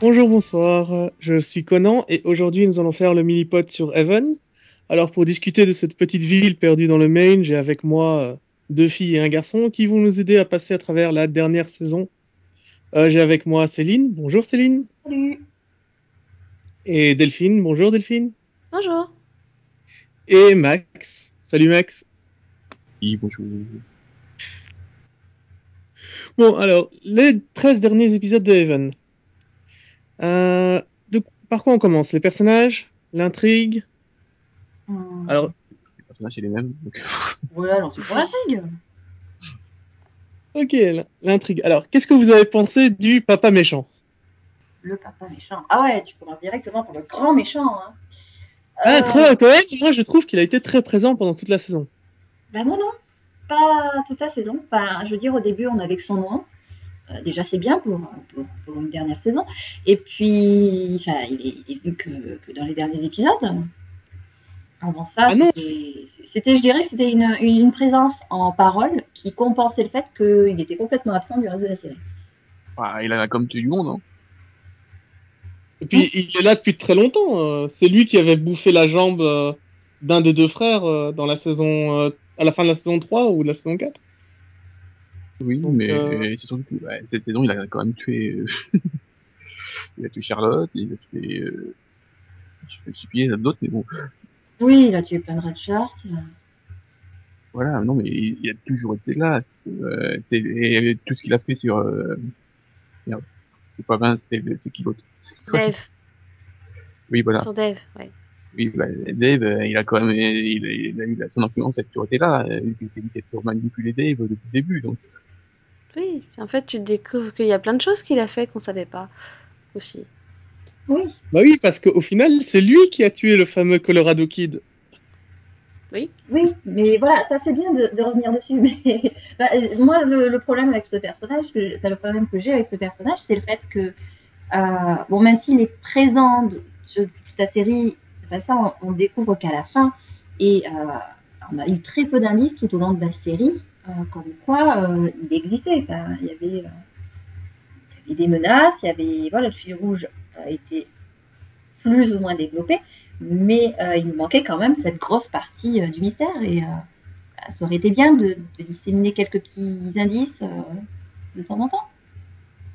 Bonjour, bonsoir, je suis Conan et aujourd'hui nous allons faire le mini-pod sur Evan. Alors pour discuter de cette petite ville perdue dans le Maine, j'ai avec moi euh, deux filles et un garçon qui vont nous aider à passer à travers la dernière saison. Euh, j'ai avec moi Céline. Bonjour Céline. Salut. Et Delphine. Bonjour Delphine. Bonjour. Et Max. Salut Max. Oui, bonjour. Bon, alors, les 13 derniers épisodes de Evan. Euh, de, par quoi on commence? Les personnages? L'intrigue? Hum, Alors, Les personnages, c'est les mêmes. Donc... Ouais, alors c'est pour l'intrigue. ok, l'intrigue. Alors, qu'est-ce que vous avez pensé du papa méchant? Le papa méchant. Ah ouais, tu commences directement par le grand méchant. Hein. Ah, Euh, très- quand même, moi je trouve qu'il a été très présent pendant toute la saison. Bah moi non, pas toute la saison. Enfin, je veux dire, au début, on avait que son nom. Euh, déjà, c'est bien pour, pour, pour une dernière saison. Et puis, enfin, il est, il est venu que, que dans les derniers épisodes. Avant ça, Ah c'était- je dirais, c'était une, une présence en parole qui compensait le fait qu'il était complètement absent du reste de la série. Ah, il a comme tout du monde, hein. Et puis, il est là depuis très longtemps. euh, C'est lui qui avait bouffé la jambe euh, d'un des deux frères dans la saison, à la fin de la saison 3 ou de la saison 4. Oui, Donc, mais euh, c'est surtout que ouais, cette saison, il a quand même tué. euh, il a tué Charlotte, il a tué. Euh... Je sais pas si il y en a d'autres, mais bon, Oui, il a tué plein de red voilà, non, mais il, il a toujours été là. C'est euh, c'est- et tout ce qu'il a fait sur. Euh... Merde, c'est pas Vince, c'est c'est qui l'autre C'est- Dave. Oui, voilà. Sur Dave, ouais. Oui, bah, Dave, euh, il a quand même, il, a- il a eu son influence a toujours été là. euh, C'est lui qui a toujours manipulé Dave depuis le début, donc. Oui, en fait, tu découvres qu'il y a plein de choses qu'il a fait qu'on savait pas aussi. Oui, Bah oui, parce qu'au final, c'est lui qui a tué le fameux Colorado Kid. Oui, Oui, mais voilà, ça c'est bien de, de revenir dessus. Mais bah, moi, le, le problème avec ce personnage, que, enfin, le problème que j'ai avec ce personnage, c'est le fait que, euh, bon, même s'il est présent de, toute la série, enfin, ça, on, on découvre qu'à la fin, et euh, on a eu très peu d'indices tout au long de la série, comme quoi euh, il existait. Enfin, il y avait, euh, il y avait des menaces, il y avait, voilà, le fil rouge a été plus ou moins développé, mais euh, il manquait quand même cette grosse partie euh, du mystère et euh, bah, ça aurait été bien de, disséminer quelques petits indices euh, de temps en temps.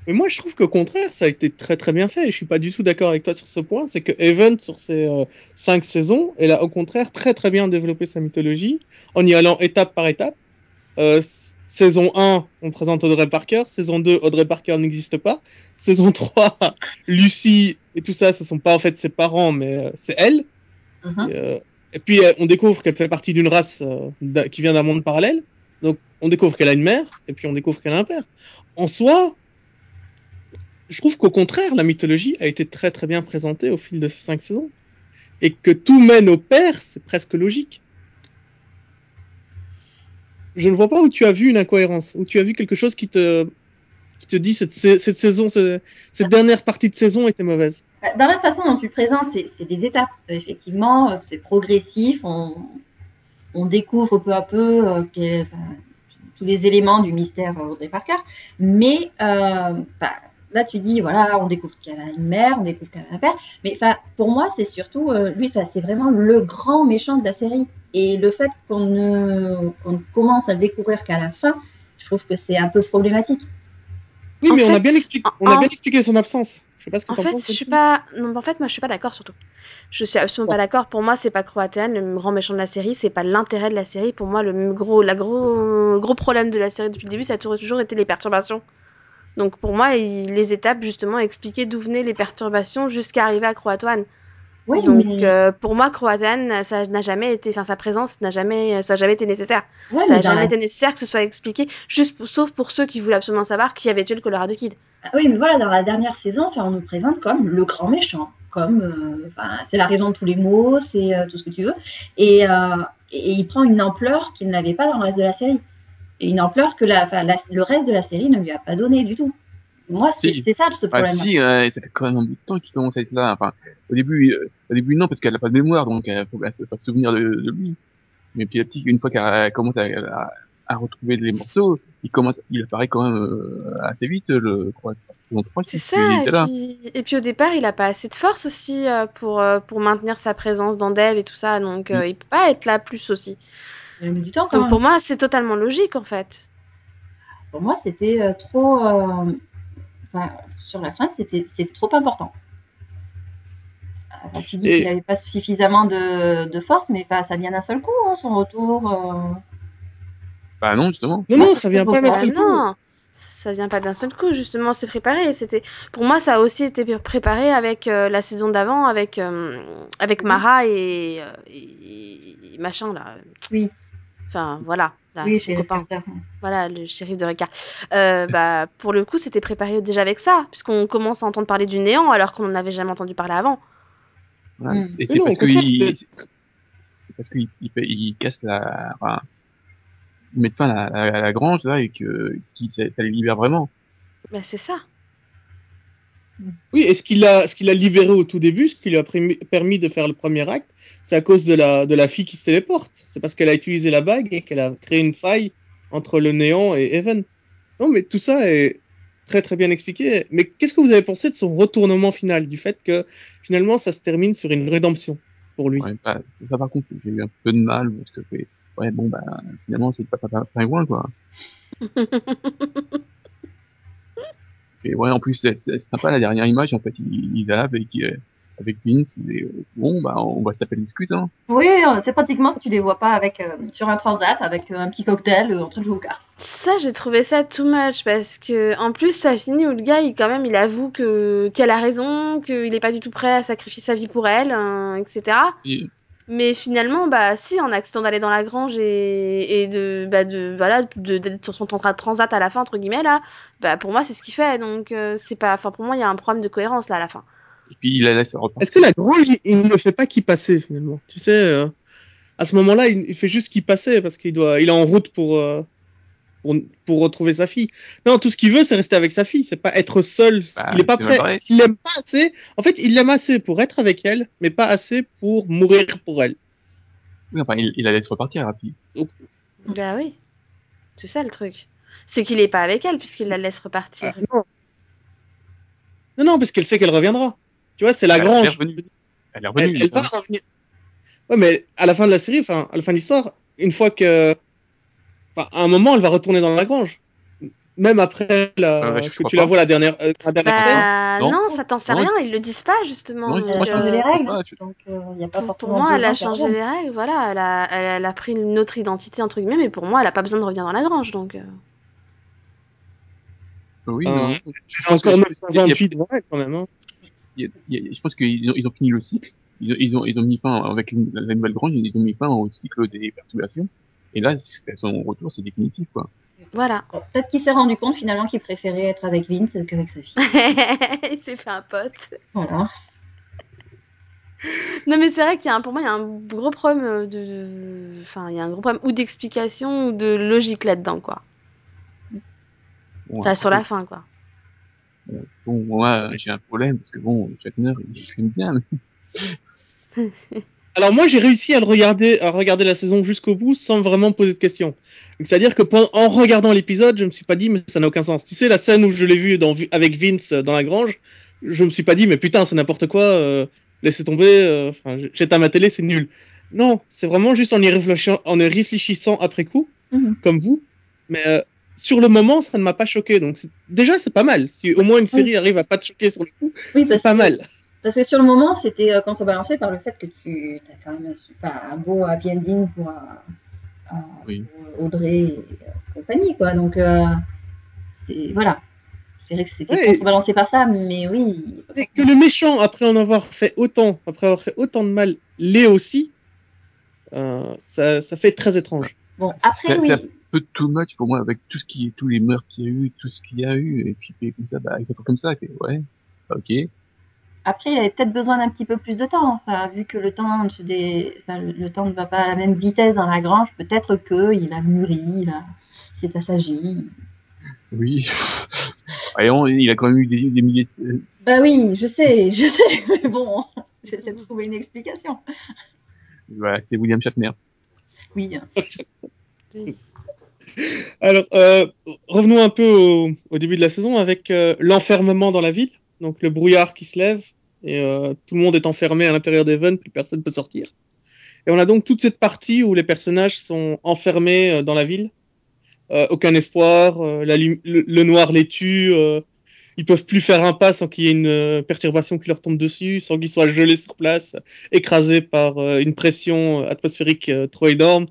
Mais moi, je trouve qu'au contraire, ça a été très très bien fait. Je suis pas du tout d'accord avec toi sur ce point. C'est que Evan, sur ses euh, cinq saisons, elle a au contraire très très bien développé sa mythologie en y allant étape par étape. Euh, saison 1, on présente Audrey Parker. Saison 2, Audrey Parker n'existe pas. Saison 3, Lucie et tout ça, ce sont pas en fait ses parents, mais euh, c'est elle. Et, euh, et puis on découvre qu'elle fait partie d'une race euh, qui vient d'un monde parallèle. Donc on découvre qu'elle a une mère et puis on découvre qu'elle a un père. En soi, je trouve qu'au contraire, la mythologie a été très très bien présentée au fil de ces cinq saisons. Et que tout mène au père, c'est presque logique. Je ne vois pas où tu as vu une incohérence, où tu as vu quelque chose qui te, qui te dit cette, cette saison, cette, dernière partie de saison était mauvaise. Bah, Dans la façon dont tu le présentes, c'est des étapes. Euh, Effectivement, euh, c'est progressif. On, on découvre peu à peu euh, que- tous les éléments du mystère Audrey Parker. Mais bah, là, tu dis, voilà, on découvre qu'elle a une mère, on découvre qu'elle a un père. Mais pour moi, c'est surtout lui, c'est vraiment le grand méchant de la série. Et le fait qu'on ne, commence à découvrir qu'à la fin, je trouve que c'est un peu problématique. Oui, En mais on a bien expliqué, on en- a bien expliqué son absence. Je sais pas ce que En t'en fait, penses. je suis pas. Non, en fait, moi, je suis pas d'accord surtout. Je suis absolument pas d'accord. Pour moi, c'est pas Croatan, le grand méchant de la série. C'est pas l'intérêt de la série. Pour moi, le gros, la gros, gros problème de la série depuis le début, ça a toujours, toujours été les perturbations. Donc, pour moi, il- les étapes justement expliquaient d'où venaient les perturbations jusqu'à arriver à Croatoan. Oui, Donc, mais, euh, pour moi, Croatan, ça n'a jamais été, enfin, sa présence n'a jamais, ça a jamais été nécessaire. ouais, ça mais a dans jamais la été nécessaire que ce soit expliqué, juste, pour- sauf pour ceux qui voulaient absolument savoir qui avait tué le Colorado Kid. Ah Oui, mais voilà, dans la dernière saison, on nous présente comme le grand méchant, comme euh, c'est la raison de tous les maux, c'est euh, tout ce que tu veux, et, et il prend une ampleur qu'il n'avait pas dans le reste de la série, et une ampleur que la, enfin, la- le reste de la série ne lui a pas donné du tout. Moi, c'est Si. c'est ça ce Ah problème. si, euh, ça fait quand même un bout de temps qu'il commence à être là. Enfin, au début, euh, au début non, parce qu'elle a pas de mémoire, donc elle faut elle se pas se souvenir de, de lui. Mais petit à petit, une fois qu'elle commence à, à, à retrouver les morceaux, il commence, il apparaît quand même euh, assez vite, le, je crois, saison 3, C'est ça. Et puis, et puis au départ, il a pas assez de force aussi euh, pour, euh, pour maintenir sa présence dans Dev et tout ça. Donc euh, Mm. il peut pas être là plus aussi. Il a mis du temps quand Donc même. pour moi, c'est totalement logique en fait. Pour moi, c'était euh, trop. Enfin, sur la fin, c'était c'était trop important. Tu dis Et- qu'il n'avait pas suffisamment de, de force, mais pas, ça vient d'un seul coup, hein, son retour. euh. Bah non, justement. Non, non, je ça vient pas d'un seul coup. non, ça vient pas d'un seul coup. Justement, c'est préparé. C'était pour moi, ça a aussi été préparé avec euh, la saison d'avant, avec euh, avec. Mara et, euh, et- et machin là. Oui. Enfin voilà. Là, oui, chez. Voilà, le shérif de Ricard. Euh, bah, pour le coup, c'était préparé déjà avec ça, puisqu'on commence à entendre parler du néant alors qu'on n'en avait jamais entendu parler avant. Voilà. Mm. Et Mais c'est parce qu'il, qu'il il, il casse la, enfin, il met fin à la, à la grange, là, et que, qui, ça, ça les libère vraiment. Bah, c'est ça. Oui, et ce qu'il a, ce qu'il a libéré au tout début, ce qui lui a permis- de faire le premier acte, c'est à cause de la, de la fille qui se téléporte. C'est parce qu'elle a utilisé la bague et qu'elle a créé une faille entre le néant et Even. Non, mais tout ça est très très bien expliqué. Mais qu'est-ce que vous avez pensé de son retournement final, du fait que finalement ça se termine sur une rédemption pour lui? Ouais, bah, ça, par contre, j'ai eu un peu de mal, parce que, ouais, ouais, bon, bah, finalement, c'est pas, pas, pingouin, quoi. Et ouais, en plus, c'est sympa la dernière image. En fait, il, il est là avec euh, avec Vince. Et, euh, bon, bah, on va s'appeler discute. Hein. Oui, c'est pratiquement si tu les vois pas avec euh, sur un transat avec euh, un petit cocktail euh, en train de jouer aux cartes. Ça, j'ai trouvé ça too much parce que, en plus, ça finit où le gars, il, quand même, il avoue que qu'elle a raison, qu'il est pas du tout prêt à sacrifier sa vie pour elle, hein, etc. Et, Mais finalement, bah, si, en accident d'aller dans la grange et, et de, bah, de, voilà, de, d'être sur son tra- transat à la fin, entre guillemets, là, bah, pour moi, c'est ce qu'il fait. Donc, euh, c'est pas, enfin, pour moi, il y a un problème de cohérence, là, à la fin. et puis il la laisse. Est-ce que la grange, il, ne fait pas qui passer finalement? Tu sais, euh, à ce moment-là, il, il fait juste qui passer parce qu'il doit, il est en route pour, euh, pour pour retrouver sa fille. Non, tout ce qu'il veut, c'est rester avec sa fille. C'est pas être seul. Bah, il est pas prêt. Il l'aime pas assez. En fait, il l'aime assez pour être avec elle, mais pas assez pour mourir pour elle. Oui, enfin, il, il la laisse repartir. Puis, Bah oui. C'est ça le truc. C'est qu'il est pas avec elle puisqu'il la laisse repartir. Ah, non. non, non, parce qu'elle sait qu'elle reviendra. Tu vois, c'est la Elle grange. elle est revenue. Elle, elle va revenir. Ouais, mais à la fin de la série, enfin, à la fin de l'histoire, une fois que, enfin, à un moment, elle va retourner dans la grange. Même après la, Ah ouais, que tu la pas. vois la dernière, euh, la dernière scène. Bah Non. non, ça t'en sait Non, rien, ils le disent pas justement. Non, ils donc, sont Elle a pas changé les je sais règles, pas, tu- donc il n'y a pas pour, moi, elle a changé les règles, voilà, elle a, elle, a- elle a pris une autre identité entre guillemets, mais pour moi, elle a pas besoin de revenir dans la grange, donc. euh. Oui, Euh, Je a pense que encore c'est- 900 ans il y de a- vie devant elle, quand même, hein. il y a- il y a- je pense qu'ils ont, ils ont fini le cycle. Ils ont, ils ont, ils ont mis fin avec une- la nouvelle grange, ils ont mis fin au cycle des perturbations. Et là, son retour, c'est définitif, quoi. Voilà. Peut-être qu'il s'est rendu compte finalement qu'il préférait être avec Vince qu'avec sa fille. il s'est fait un pote. Voilà. Non, mais c'est vrai qu'il y a un, pour moi, il y a un gros problème euh, de, enfin, il y a un gros problème ou d'explication ou de logique là-dedans, quoi. Bon, Enfin, après, sur la fin, quoi. Bon, moi, j'ai un problème, parce que bon, Shatner, il filme bien, mais Alors moi, j'ai réussi à le regarder, à regarder la saison jusqu'au bout sans vraiment poser de questions. C'est-à-dire que en regardant l'épisode, je me suis pas dit, mais ça n'a aucun sens. Tu sais, la scène où je l'ai vu dans, avec Vince dans la grange, je me suis pas dit, mais putain, c'est n'importe quoi, euh, laissez tomber, euh, j'éteins ma télé, c'est nul. Non, c'est vraiment juste en y réfléchissant, en y réfléchissant après coup, Mhm. comme vous. Mais euh, sur le moment, ça ne m'a pas choqué. Donc déjà, c'est pas mal. Si au moins une série arrive à pas te choquer sur le coup, Oui, c'est pas mal. Parce que sur le moment, c'était euh, contrebalancé par le fait que tu as quand même un, super, un beau happy ending pour, euh, euh, Oui. pour Audrey et euh, compagnie, quoi. Donc, euh, voilà. Je dirais que c'était Ouais, et- contrebalancé par ça, mais oui. Et que le méchant, après en avoir fait autant, après avoir fait autant de mal, l'est aussi, euh, ça, ça fait très étrange. Bon, après, oui. c'est un peu too much pour moi, avec tout ce qui, tous les meurtres qu'il y a eu, tout ce qu'il y a eu, et puis, et comme ça, bah, ils sont comme ça, ouais, ok. Après, il avait peut-être besoin d'un petit peu plus de temps. Enfin, vu que le temps, enfin, le, temps ne va pas à la même vitesse dans la grange, peut-être qu'il a mûri, il a... s'est assagi. Oui. Voyons, il a quand même eu des, des milliers de, Bah oui, je sais, je sais, mais bon, j'essaie de trouver une explication. voilà, c'est William Shatner. Oui, Oui. Alors, euh, revenons un peu au, au, début de la saison avec euh, l'enfermement dans la ville. Donc le brouillard qui se lève et euh, tout le monde est enfermé à l'intérieur d'Even, plus personne peut sortir. Et on a donc toute cette partie où les personnages sont enfermés euh, dans la ville. Euh, aucun espoir, euh, le, noir les tue, euh, ils peuvent plus faire un pas sans qu'il y ait une perturbation qui leur tombe dessus, sans qu'ils soient gelés sur place, écrasés par une pression atmosphérique trop énorme.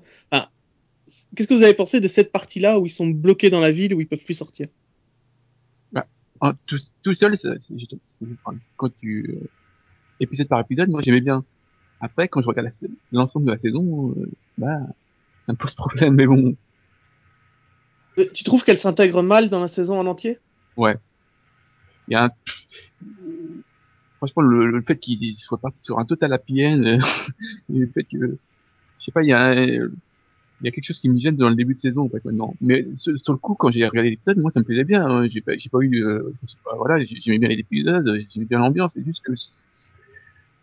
Qu'est-ce que vous avez pensé de cette partie-là où ils sont bloqués dans la ville, où ils peuvent plus sortir? Bah, tout, tout, seul, c'est, quand tu euh, épisode par épisode, moi j'aimais bien. Après, quand je regarde l'ensemble de la saison, euh, bah, ça me pose problème, mais bon. Tu trouves qu'elle s'intègre mal dans la saison en entier? Ouais. Il y a un... Franchement, le, le fait qu'il soit parti sur un total happy end, le fait que, je sais pas, il y a un, il y a quelque chose qui me gêne dans le début de saison, en fait, maintenant. Mais sur, sur le coup, quand j'ai regardé l'épisode, moi, ça me plaisait bien. Hein. J'ai pas, j'ai pas eu, euh, pas, voilà, j'aimais bien l'épisode, j'aimais bien l'ambiance. C'est juste que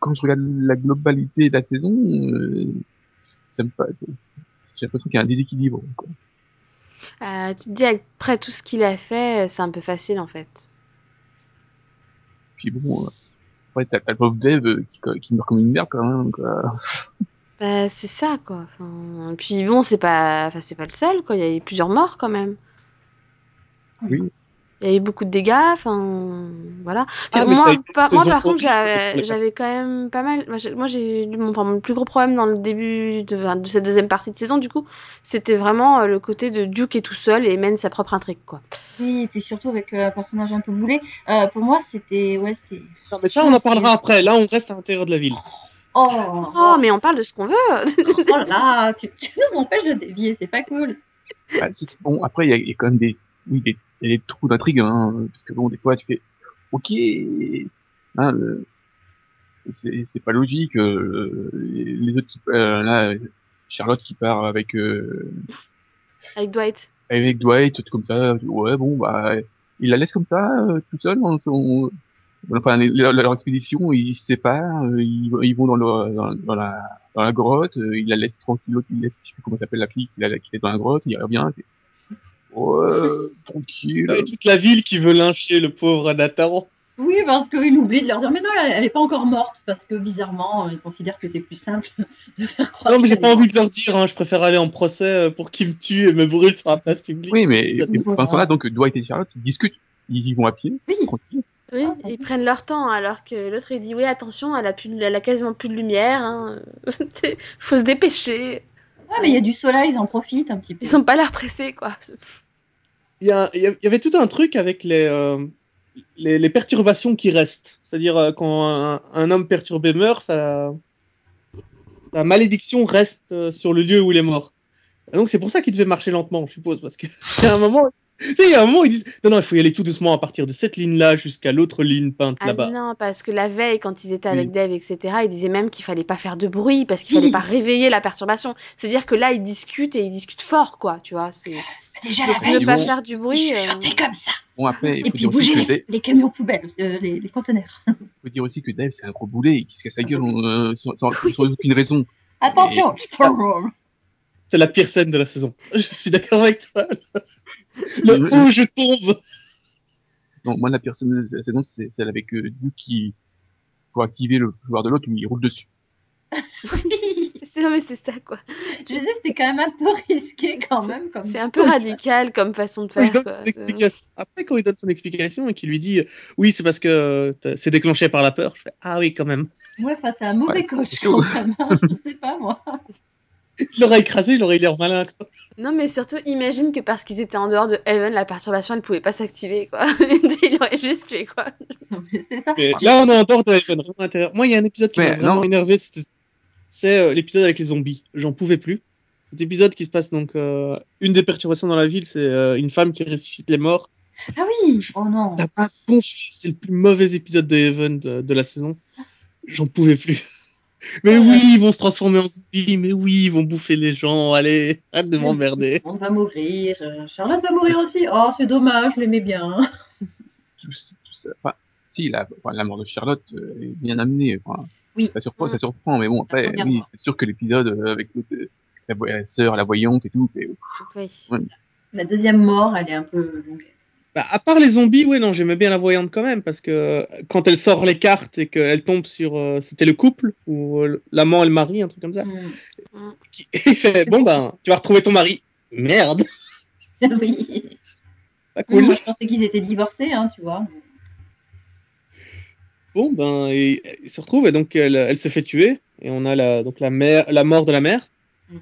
quand je regarde la globalité de la saison, euh, ça me j'ai l'impression qu'il y a un déséquilibre. Quoi. Euh, tu te dis après tout ce qu'il a fait, c'est un peu facile en fait. Puis bon, euh, ouais, t'as, t'as le pauvre Dev qui, qui meurt comme une merde quand même. Quoi. Bah, c'est ça quoi. Enfin, puis bon, c'est pas, enfin, c'est pas le seul quoi. Il y a eu plusieurs morts quand même. Oui. Il y a eu beaucoup de dégâts, enfin voilà. Ah, moi, pas, moi, par contre, j'avais, j'avais quand même pas mal. Moi, j'ai mon, enfin, mon plus gros problème dans le début de, de, cette deuxième partie de saison, du coup, c'était vraiment euh, le côté de Duke qui est tout seul et mène sa propre intrigue, quoi. Oui, et puis surtout avec euh, un personnage un peu boulé. Euh, pour moi, c'était, ouais, c'était. Non, mais ça, on en parlera après. Là, on reste à l'intérieur de la ville. Oh, oh, mais on parle de ce qu'on veut. oh là, tu, tu nous empêches de dévier, c'est pas cool. Ah, bon, après, il y, y, a quand même des, oui, des il y a des trous d'intrigue, hein, parce que bon, des fois, tu fais, ok, hein, c'est, c'est pas logique, euh, les autres qui, euh, là, Charlotte qui part avec, euh, avec Dwight. Avec Dwight, tout comme ça, ouais, bon, bah, il la laisse comme ça, euh, tout seul, dans son, enfin, leur, leur expédition, ils se séparent, euh, ils, ils vont dans, le, dans, dans, la, dans la grotte, euh, il la laisse tranquille, l'autre, il laisse, je sais plus comment s'appelle la fille, qui est dans la grotte, il revient, Ouais, tranquille. Et toute la ville qui veut lyncher le pauvre Nathan. Oui, parce qu'il oublie de leur dire, mais non, elle n'est pas encore morte, parce que bizarrement, il considère que c'est plus simple de faire croire. Non, mais j'ai pas envie de leur dire, hein, je préfère aller en procès pour qu'ils me tuent et me brûlent sur la place publique. Oui, mais pendant ce là donc Dwight et Charlotte, ils discutent. Ils y vont à pied, oui. tranquille. Oui, ils prennent leur temps, alors que l'autre il dit, oui, attention, elle a, plus, elle a quasiment plus de lumière, hein. faut se dépêcher. Ah, mais il y a du soleil, ils en profitent un petit peu. Ils sont pas l'air pressés, quoi. Il y, a, il y, avait tout un truc avec les, euh, les, les, perturbations qui restent. C'est-à-dire, euh, quand un, un, homme perturbé meurt, ça, la malédiction reste euh, sur le lieu où il est mort. Et donc, c'est pour ça qu'il devait marcher lentement, je suppose, parce a un moment, il y a un moment, ils disent non, non, il faut y aller tout doucement à partir de cette ligne-là jusqu'à l'autre ligne peinte ah là-bas. Non, parce que la veille, quand ils étaient avec oui. Dave, etc., ils disaient même qu'il fallait pas faire de bruit parce qu'il fallait pas réveiller la perturbation. C'est-à-dire que là, ils discutent et ils discutent fort, quoi, tu vois. C'est déjà Donc, la ne pas faire du bruit. Euh... comme ça. Bon après, et puis bouger les, Dave... les, camions poubelles, euh, les, les, conteneurs. Il faut dire aussi que Dave c'est un gros boulet et qui se casse la gueule euh, sans, sans, sans, aucune raison. Attention. Et... C'est la pire scène de la saison. Je suis d'accord avec toi. Le où je tombe. Non, moi la pire scène de la saison c'est celle avec euh, Duke qui pour activer le pouvoir de l'autre où il roule dessus. oui, c'est mais c'est ça quoi. Je disais c'était quand même un peu risqué quand même. comme C'est un peu radical comme façon de faire. Quoi. Après quand il donne son explication et qu'il lui dit oui c'est parce que c'est déclenché par la peur, je fais ah oui quand même. Ouais, enfin c'est un mauvais ouais, coach quand même. Hein. je sais pas moi. Il l'aurait écrasé, il aurait l'air malin. Quoi. Non, mais surtout, imagine que parce qu'ils étaient en dehors de Heaven, la perturbation, elle pouvait pas s'activer, quoi. il aurait juste tué, quoi. Ça. Mais là, on est en dehors de Heaven, vraiment intérieur. Moi, il y a un épisode qui m'a vraiment non. énervé, c'est euh, l'épisode avec les zombies. J'en pouvais plus. Cet épisode qui se passe donc, euh, une des perturbations dans la ville, c'est euh, une femme qui ressuscite les morts. Ah oui, oh non. Ça m'a confus, c'est le plus mauvais épisode de Heaven de, de la saison. J'en pouvais plus. Mais oui, ils vont se transformer en zombies, mais oui, ils vont bouffer les gens, allez, arrête de m'emmerder. On va mourir, Charlotte va mourir aussi, oh c'est dommage, je l'aimais bien. tout, ça, enfin, si, la, enfin, la mort de Charlotte euh, est bien amenée, enfin, oui. ça surprend, ça surprend, mais bon, après, oui, c'est sûr que l'épisode avec sa, sa sœur, la voyante et tout, et, oui. ouais, La deuxième mort, elle est un peu longue. Bah, à part les zombies, ouais, non, j'aimais bien la voyante quand même, parce que euh, quand elle sort les cartes et qu'elle tombe sur, euh, c'était le couple, ou euh, l'amant et le mari, un truc comme ça, Mm. qui il fait, bon ben, tu vas retrouver ton mari. Merde, oui. pas cool. Moi, je pensais qu'ils étaient divorcés, hein, tu vois. Bon ben, et, il se retrouve et donc elle, elle se fait tuer et on a la donc la mère, la mort de la mère Mm.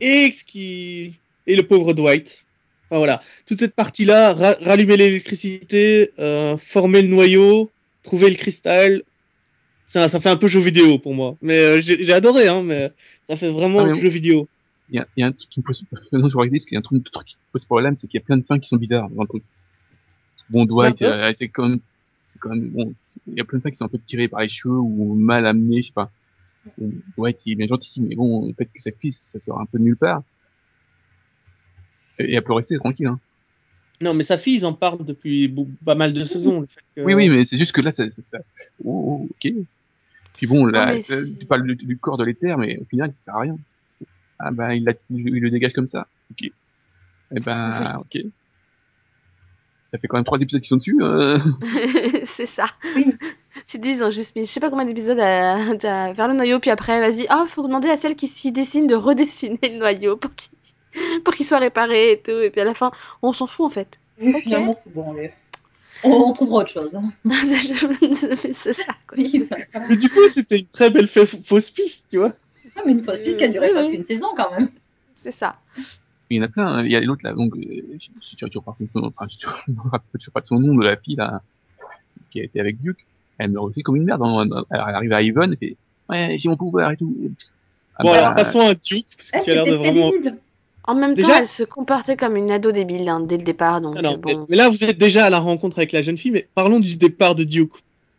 et ce qui et le pauvre Dwight. Enfin voilà, toute cette partie-là, ra- rallumer l'électricité, euh, former le noyau, trouver le cristal, ça, ça fait un peu jeu vidéo pour moi. Mais euh, j'ai adoré, hein, mais ça fait vraiment Ah, jeu vidéo. Il y a, il y a un truc qui me pose, non, je qu'il y a un truc, truc qui me pose problème, c'est qu'il y a plein de fins qui sont bizarres dans le truc. Bon, Dwight, D'accord. euh, c'est quand même, c'est quand même, bon, il y a plein de fins qui sont un peu tirées par les cheveux ou mal amenées, je sais pas. Dwight, il est bien gentil, mais bon, le fait que sa fille, ça sort un peu de nulle part. Et, à pleurer, c'est tranquille, hein. Non, mais sa fille, ils en parlent depuis pas mal de saisons. Le fait que... Oui, oui, mais c'est juste que là, ça, ça, oh, oh, ok. Puis bon, là, euh, tu parles du, du corps de l'éther, mais au final, ça sert à rien. Ah ben, il, l'a- il le dégage comme ça. Ok. Eh ben, ok. Ça fait quand même trois épisodes qui sont dessus. Euh... c'est ça. Oui. Tu dis, ils ont juste mis je sais pas combien d'épisodes à, à faire le noyau, puis après, vas-y, ah, faut demander à celle qui s'y dessine de redessiner le noyau pour qu'il pour qu'il soit réparé et tout. Et puis à la fin, on s'en fout en fait. Oui, Ok. finalement, c'est bon. allez. On, on trouvera autre chose. hein. c'est ça, quoi. Bah. Mais du coup, c'était une très belle fa- fausse piste, tu vois. Ah, mais une fois suisse qui a duré Oui, presque oui. une saison quand même. C'est ça. Il y en a plein. hein. Il y a l'autre là, donc, euh, je, rappelle toujours pas de son nom de la fille là, qui a été avec Duke. Elle me refait comme une merde. hein. Elle arrive à Ivan et fait, ouais, j'ai mon pouvoir et tout. Ah bon, bah, alors passons à Duke, parce tu as l'air de vraiment. En même temps, elle se comportait comme une ado débile hein, dès le départ, donc non, mais, bon. mais là, vous êtes déjà à la rencontre avec la jeune fille, mais parlons du départ de Duke.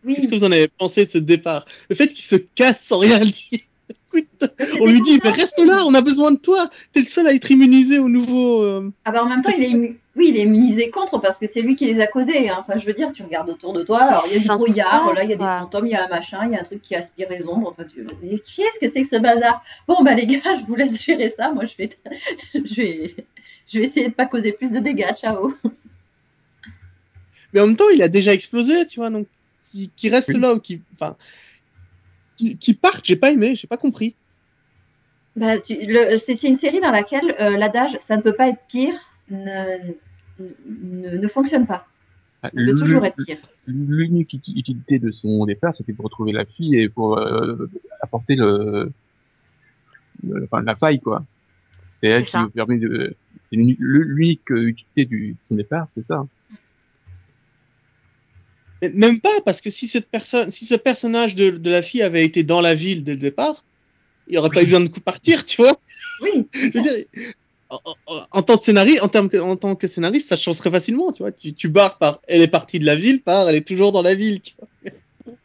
Oui. Qu'est-ce que vous en avez pensé de ce départ? Le fait qu'il se casse sans rien dire. Écoute, on lui dit, mais reste là, on a besoin de toi. T'es le seul à être immunisé au nouveau. euh, Ah bah en même temps, il est, oui, il est immunisé contre parce que c'est lui qui les a causés. hein. Enfin, je veux dire, tu regardes autour de toi, alors il y a du brouillard, là, il y a des fantômes, il y a un machin, il y a un truc qui aspire les ombres. Enfin, tu... qu'est-ce que c'est que ce bazar? Bon bah les gars, je vous laisse gérer ça. Moi, je vais, je vais, je vais essayer de pas causer plus de dégâts. Ciao. Mais en même temps, il a déjà explosé, tu vois, donc qui, qui reste Oui. là ou qui, enfin, qui, qui parte, j'ai pas aimé, j'ai pas compris. Bah, c'est c'est une série dans laquelle euh, l'adage "ça ne peut pas être pire" ne, ne, ne fonctionne pas. Ça peut l'u- toujours être pire. L'unique uti- utilité de son départ, c'était pour retrouver la fille et pour euh, apporter le, le- enfin, la faille, quoi. C'est elle qui ça. lui permet de. C'est l'uni- l'unique utilité du, de son départ, c'est ça. Mais même pas, parce que si cette personne, si ce personnage de, de la fille avait été dans la ville dès le départ, il aurait pas eu besoin de partir, tu vois. Oui. Je veux dire, en, tant que scénariste, en, termes que- en tant que scénariste, ça change très facilement, tu vois. Tu, tu barres par, elle est partie de la ville, par, elle est toujours dans la ville, tu vois.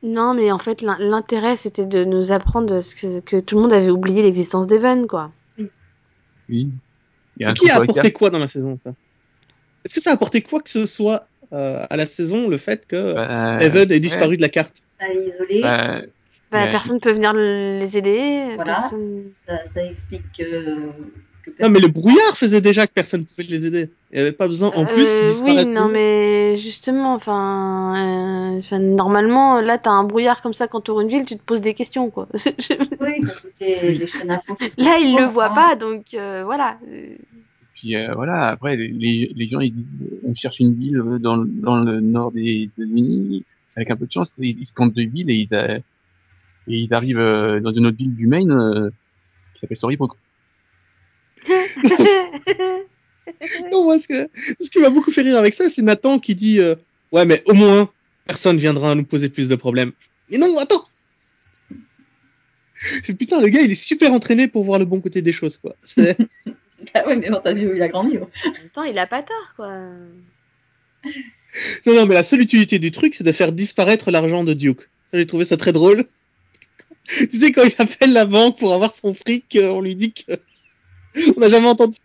Non, mais en fait, l'in- l'intérêt, c'était de nous apprendre ce que, que tout le monde avait oublié l'existence d'Evan, quoi. Oui. Il y a Ce un qui a apporté quoi dans la saison, ça? Est-ce que ça a apporté quoi que ce soit euh, à la saison, le fait que Bah, Evan ait disparu de la carte? Isolé. bah, Bah, personne peut venir le- les aider. Voilà. Personne... Ça, ça explique que. Non, mais le brouillard faisait déjà que personne pouvait les aider. Il n'y avait pas besoin, en plus, qu'ils Euh, disparaissent. oui, non, mais justement, enfin, euh, enfin, normalement, là, t'as un brouillard comme ça quand t'ouvres une ville, tu te poses des questions, quoi. Oui, là, il le voit hein. pas, donc euh, voilà. Euh, Puis euh, voilà, après les, les gens ils disent on cherche une ville euh, dans, le- dans le nord des États-Unis, avec un peu de chance ils, ils se plantent de ville et ils, a- et ils arrivent euh, dans une autre ville du Maine euh, qui s'appelle Storybrooke. Non, moi, ce, que, ce qui m'a beaucoup fait rire avec ça, c'est Nathan qui dit euh, Ouais, mais au moins, personne viendra nous poser plus de problèmes. Mais non, attends Putain, le gars, il est super entraîné pour voir le bon côté des choses, quoi. C'est- Ah ouais, mais bon, t'as vu où il a grandi. En même temps, il a pas tort, quoi. non, non, mais la seule utilité du truc, c'est de faire disparaître l'argent de Duke. Ça, J'ai trouvé ça très drôle. tu sais, quand il appelle la banque pour avoir son fric, euh, on lui dit que. On n'a jamais entendu.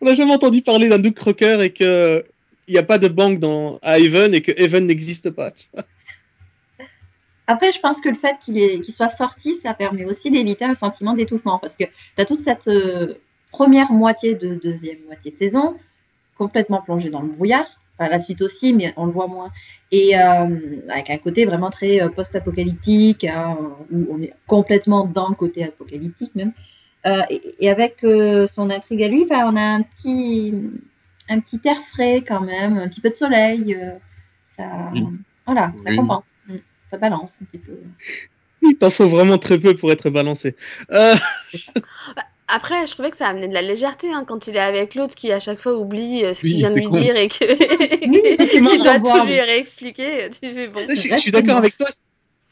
On n'a jamais entendu parler d'un Duke Crocker et que. Il n'y a pas de banque dans, à Haven et que Haven n'existe pas. tu. Après, je pense que le fait qu'il soit sorti, ça permet aussi d'éviter un sentiment d'étouffement parce que t'as toute cette, euh, première moitié de deuxième moitié de saison, complètement plongé dans le brouillard. La suite aussi, mais on le voit moins. Et euh, avec un côté vraiment très euh, post-apocalyptique, hein, où on est complètement dans le côté apocalyptique même. Euh, et, et, avec euh, son intrigue à lui, on a un petit, un petit air frais quand même, un petit peu de soleil. Euh, ça. Voilà, ça Oui. compense. Mm. Ça balance un petit peu. Il t'en faut vraiment très peu pour être balancé. Euh, Après, je trouvais que ça amenait de la légèreté hein, quand il est avec l'autre qui à chaque fois oublie euh, ce Oui, qu'il vient de lui con. dire et que doit marrant. tout lui réexpliquer. Tu fais bon. je, je suis d'accord avec toi,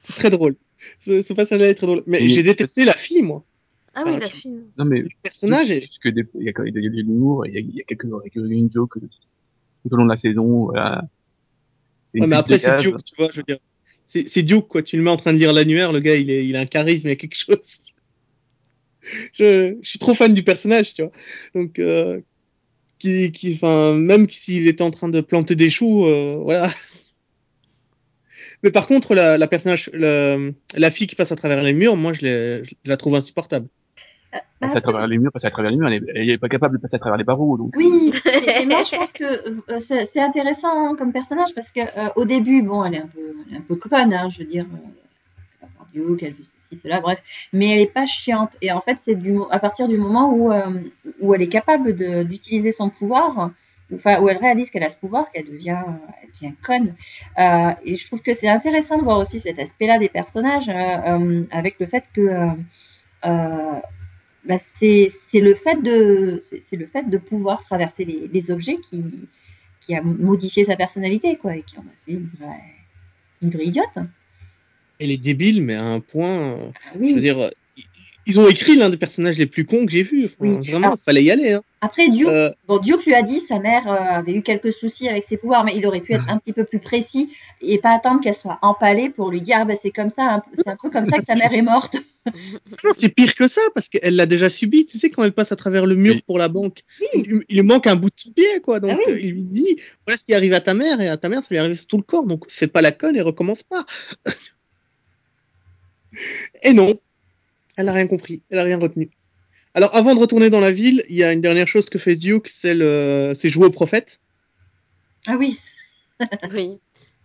c'est très drôle. Ce, ce passage-là est très drôle. Mais Oui. j'ai détesté la fille, moi. Ah oui, la. Non, mais Le personnage est... Parce que des- il y a quand même il y a de l'humour, il y a, il y a quelques, quelques jokes tout au long de la saison, voilà. C'est une Ouais, mais après, c'est. Duke, tu vois, je veux dire. C'est c'est Duke, quoi. Tu le mets en train de lire l'annuaire, le gars, il, est, il a un charisme, il a quelque chose. Je, je suis trop fan du personnage, tu vois. Donc, euh, qui, qui, enfin, même s'il était en train de planter des choux, euh, voilà. Mais par contre, la, la personnage, la, la fille qui passe à travers les murs, moi, je, l'ai- je la trouve insupportable. Euh, Passer à travers les murs, passer à travers les murs, elle est, elle est pas capable de passer à travers les barreaux, donc. Oui, et, et moi je pense que euh, c'est intéressant hein, comme personnage parce que euh, au début, bon, elle est un peu, elle est un peu conne, hein, je veux dire, euh, elle va voir Duke, elle veut ceci, cela, bref, mais elle est pas chiante. Et en fait, c'est du à partir du moment où euh, où elle est capable d'utiliser son pouvoir, enfin où elle réalise qu'elle a ce pouvoir, qu'elle devient, elle devient conne. Euh, et je trouve que c'est intéressant de voir aussi cet aspect-là des personnages euh, euh, avec le fait que euh, euh, bah, c'est le fait de c'est c'est le fait de pouvoir traverser les, les objets qui qui a modifié sa personnalité quoi et qui en a fait une vraie une vraie idiote. Elle est débile, mais à un point, Ah je veux dire, ils- ont écrit l'un des personnages les plus cons que j'ai. Enfin, Oui. Vraiment, il fallait y aller. Hein. Après Duke, Euh, bon Duke lui a dit sa mère euh, avait eu quelques soucis avec ses pouvoirs, mais il aurait pu être un petit peu plus précis et pas attendre qu'elle soit empalée pour lui dire ah, bah, c'est comme ça, un peu- c'est un peu comme ça que ta mère est morte. Non, c'est pire que ça, parce qu'elle l'a déjà subi. Tu sais, quand elle passe à travers le mur Oui. pour la banque, Oui. il, il lui manque un bout de son pied, quoi. Donc, Ah oui. euh, il lui dit, voilà ce qui arrive à ta mère, et à ta mère, ça lui arrive sur tout le corps. Donc, fais pas la conne et recommence pas. et non. Elle a rien compris. Elle a rien retenu. Alors, avant de retourner dans la ville, il y a une dernière chose que fait Duke, c'est le, jouer au prophète. Ah oui. Oui.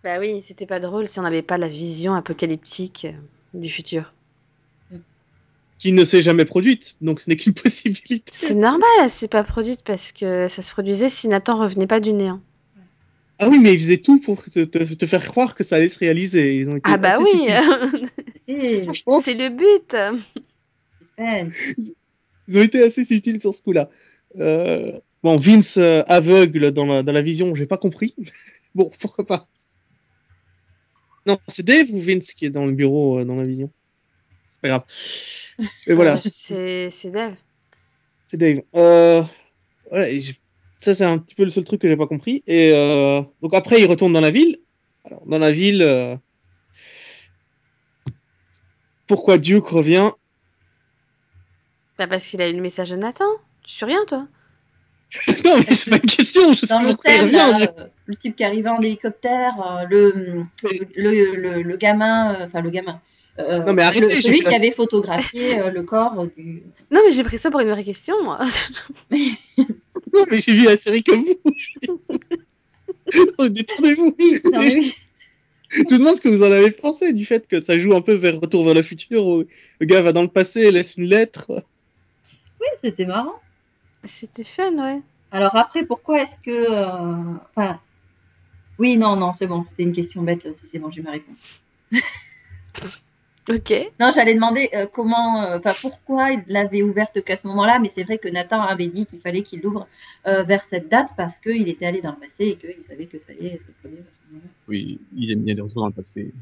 Bah oui, c'était pas drôle si on n'avait pas la vision apocalyptique euh, du futur. qui ne s'est jamais produite, donc ce n'est qu'une possibilité. C'est normal, elle s'est pas produite parce que ça se produisait si Nathan revenait pas du néant. Ah oui, mais ils faisaient tout pour te, te- te faire croire que ça allait se réaliser. Ils ont été Ah bah assez oui, c'est le but. ils ont été assez subtils sur ce coup-là. Euh, bon, Vince euh, aveugle dans la, dans la vision, j'ai pas compris. bon, pourquoi pas. Non, c'est Dave ou Vince qui est dans le bureau euh, dans la vision? C'est pas grave. Mais voilà, c'est c'est Dave. c'est Dave. Euh, voilà, et ça c'est un petit peu le seul truc que j'ai pas compris. Et euh, donc après, il retourne dans la ville. Alors, dans la ville, euh, pourquoi Duke revient? Bah parce qu'il a eu le message de Nathan. Tu suis rien toi Non, mais c'est pas une question. Je sais Dans pourquoi il l'hôtel, revient. là, euh, le type qui arrivait en hélicoptère, euh, le, le, le, le gamin, euh, enfin le gamin, euh, Non, mais arrêtez, le- j'ai celui qui avait photographié euh, le corps du. Non mais j'ai pris ça pour une vraie question moi. Non, mais j'ai vu la série comme vous. Détournez-vous. Oui, oui. Je vous demande ce que vous en avez pensé du fait que ça joue un peu vers Retour vers le futur où le gars va dans le passé et laisse une lettre. Oui, c'était marrant. C'était fun ouais. Alors après, pourquoi est-ce que. euh, Enfin. Oui, non, non, c'est bon, c'était une question bête, là, si c'est bon, j'ai ma réponse. Ok. Non, j'allais demander euh, comment, euh, enfin pourquoi il l'avait ouverte qu'à ce moment-là, mais c'est vrai que Nathan avait dit qu'il fallait qu'il l'ouvre euh, vers cette date parce qu'il était allé dans le passé et qu'il savait que ça allait se produire à ce moment-là. Oui, il bien des retours dans le passé.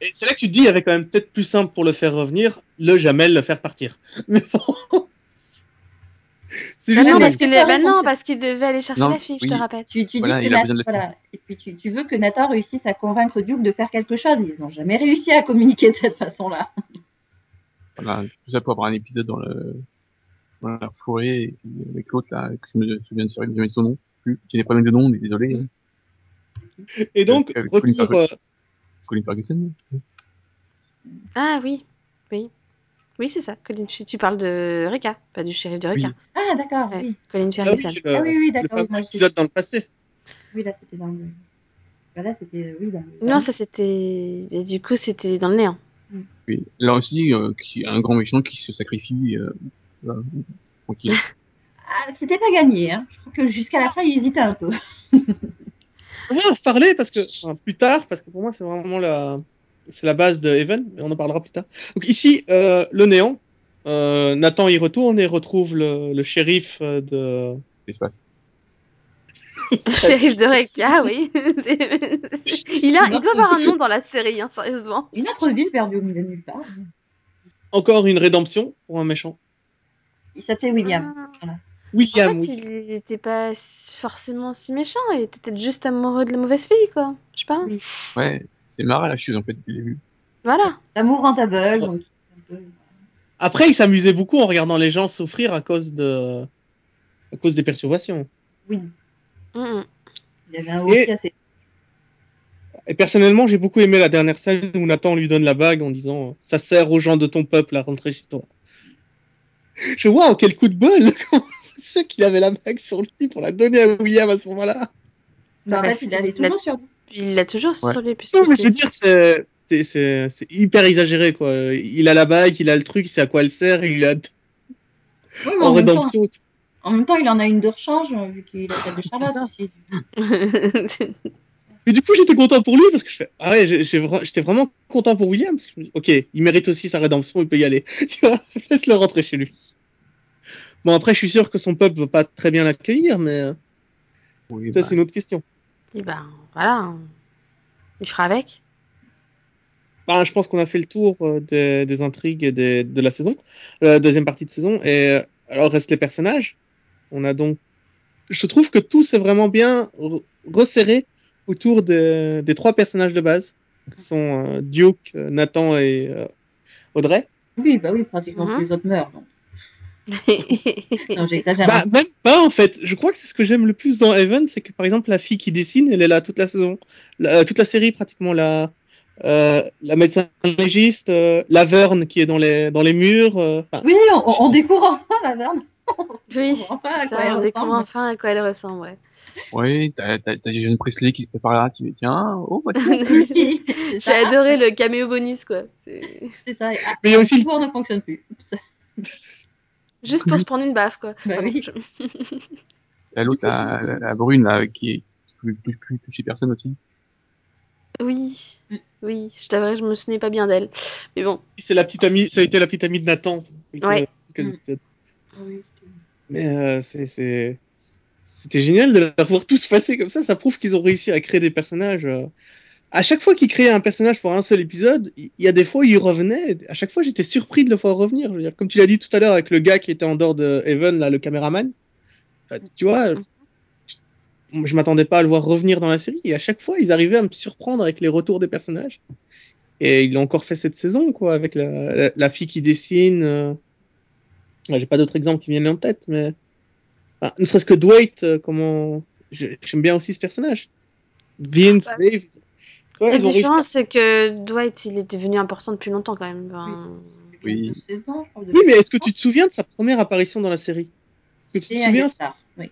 Et c'est là que tu te dis, il y avait quand même peut-être plus simple pour le faire revenir, le Jamel le faire partir. Mais bon. C'est Bah juste non, parce qu'il bah parce qu'il devait aller chercher Non, la fille, je te rappelle. Tu, Voilà, dis que voilà. Et puis tu, tu veux que Nathan réussisse à convaincre Duke de faire quelque chose. Ils n'ont jamais réussi à communiquer de cette façon-là. Voilà, tout ça pour avoir un épisode dans le dans la forêt avec l'autre là, que je me souviens de jamais son nom, plus, qui n'est pas même de nom, mais désolé. hein. Et donc, Avec Colin euh, Colin Ferguson. Ah oui, oui. Oui, c'est ça. Colin, si tu parles de Rika, pas du shérif de Rika. Oui. Ah, d'accord, Ouais, oui. Colin Ah Ferguson. oui, le, Ah oui, oui, le d'accord. je- épisode dans le passé. Oui, là, c'était dans le. Bah, là, c'était. Oui, dans le. Non, ça c'était. et Du coup, c'était dans le néant. Oui. Là aussi, euh, qui, un grand méchant qui se sacrifie. Euh, tranquille. Ah, c'était pas gagné, hein. Je crois que jusqu'à la fin, il hésitait un peu. On va en reparler parce que enfin, plus tard, parce que pour moi c'est vraiment la c'est la base de Even, mais on en parlera plus tard. Donc ici, euh, le néant. Euh, Nathan y retourne et retrouve le, le shérif euh, de. L'espace. shérif de Rika, oui. C'est- il, a... il doit avoir un nom dans la série, hein, sérieusement. Une autre ville perdue au milieu de nulle part. Encore une rédemption pour un méchant. Il s'appelait William. Ah. William, En fait, oui. il était pas forcément si méchant. Il était peut-être juste amoureux de la mauvaise fille, quoi. Je sais pas. Oui. Ouais, c'est marrant la chose en fait depuis le début. Voilà. L'amour rend aveugle. Donc... Après, il s'amusait beaucoup en regardant les gens souffrir à cause de à cause des perturbations. Oui, Mm, il avait un Et- assez. Et personnellement, j'ai beaucoup aimé la dernière scène où Nathan lui donne la bague en disant ça sert aux gens de ton peuple à rentrer chez toi. Je waouh, quel coup de bol Comment ça se fait qu'il avait la bague sur lui pour la donner à William à ce moment-là Mais en bah, fait, il toujours sur lui. Il l'a toujours Ouais. sur lui, puisque Non, mais je veux dire, c'est c'est- hyper exagéré quoi. Il a la bague, il a le truc, il sait à quoi elle sert, il a Oui, mais en en, même temps, rédemption. en même temps, il en a une de rechange, euh, vu qu'il a celle de Charlotte aussi. Et du coup, j'étais content pour lui parce que je fais ah ouais, j'étais vraiment content pour William parce que je me dis, ok, il mérite aussi sa rédemption, il peut y aller. Tu vois, laisse-le rentrer chez lui. Bon après, je suis sûr que son peuple va pas très bien l'accueillir, mais euh, Oui, ça bah, c'est une autre question. Et ben, voilà. hein. Il fera avec. Bah, je pense qu'on a fait le tour euh, des, des intrigues et des, de la saison, euh, deuxième partie de saison. Et euh, alors restent les personnages. On a donc, je trouve que tout s'est vraiment bien re- resserré autour des, des trois personnages de base, qui sont euh, Duke, Nathan et euh, Audrey. Oui, bah oui, pratiquement Mhm. tous les autres meurent. Donc. Non, j'exagère. Bah, hein. même pas en fait. Je crois que c'est ce que j'aime le plus dans Heaven, c'est que par exemple la fille qui dessine, elle est là toute la saison, La- euh, toute la série pratiquement la euh, la médecin légiste, euh, la Verne qui est dans les dans les murs. euh, Oui, on, on découvre enfin la Verne. oui, Enfin, à c'est quoi ça, on découvre enfin à quoi elle ressemble, ouais. ouais, t'as Jason Presley qui se prépare là, tu dis tiens, oh bah. Oui, J'ai adoré le caméo bonus, quoi. C'est- ça. Mais aussi- Le pouvoir ne fonctionne plus. Juste pour se prendre une baffe, quoi. Bah oui. je- la, la, la brune là, qui est qui ne touche plus toucher personne aussi. Oui, oui, je t'avoue, je me souvenais pas bien d'elle. Mais bon, c'est la petite amie, ça a été la petite amie de Nathan. Ouais. quelques Mm. épisodes. Oui. Mais euh, c'est c'est c'était génial de la voir tous passer comme ça. Ça prouve qu'ils ont réussi à créer des personnages. euh. À chaque fois qu'ils créaient un personnage pour un seul épisode, il y a des fois où il revenait. À chaque fois, j'étais surpris de le voir revenir. Je veux dire, comme tu l'as dit tout à l'heure avec le gars qui était en dehors de Evan, là, le caméraman. Enfin, tu vois, je, je m'attendais pas à le voir revenir dans la série. Et à chaque fois, ils arrivaient à me surprendre avec les retours des personnages. Et ils l'ont encore fait cette saison, quoi, avec la, la, la fille qui dessine. euh. J'ai pas d'autres exemples qui viennent en tête, mais ne serait-ce que Dwight, euh, comment j'ai- j'aime bien aussi ce personnage. Vince, Dave. Ouais, la différence, c'est que Dwight, il était devenu important depuis longtemps, quand même. Oui. De 16 ans, je crois. de- Oui, mais est-ce que tu te souviens de sa première apparition dans la série? Est-ce que tu te Et souviens star, Oui.